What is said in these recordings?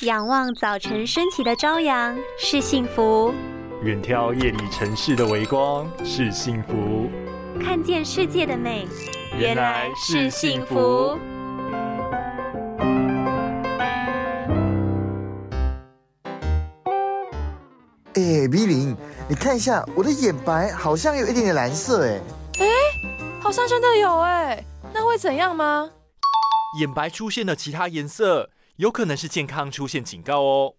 仰望早晨升起的朝阳是幸福，远眺夜里城市的微光是幸福，看见世界的美原来是幸福。哎，B 零，你看一下我的眼白好像有一点点蓝色，哎，哎，好像真的有哎，那会怎样吗？眼白出现了其他颜色，有可能是健康出现警告哦。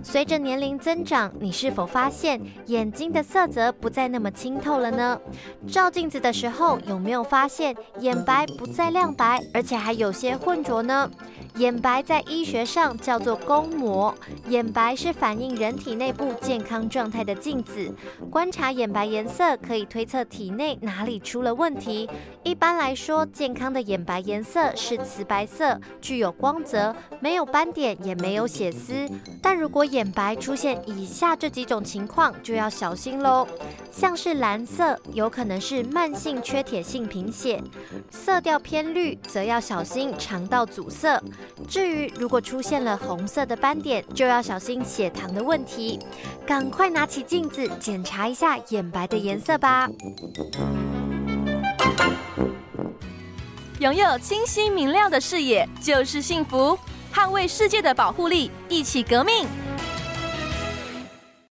随着年龄增长，你是否发现眼睛的色泽不再那么清透了呢？照镜子的时候，有没有发现眼白不再亮白，而且还有些浑浊呢？眼白在医学上叫做弓膜，眼白是反映人体内部健康状态的镜子。观察眼白颜色，可以推测体内哪里出了问题。一般来说，健康的眼白颜色是瓷白色，具有光泽，没有斑点，也没有血丝。但如果眼白出现以下这几种情况，就要小心喽。像是蓝色，有可能是慢性缺铁性贫血；色调偏绿，则要小心肠道阻塞。至于如果出现了红色的斑点，就要小心血糖的问题。赶快拿起镜子检查一下眼白的颜色吧。拥有清晰明亮的视野就是幸福，捍卫世界的保护力，一起革命。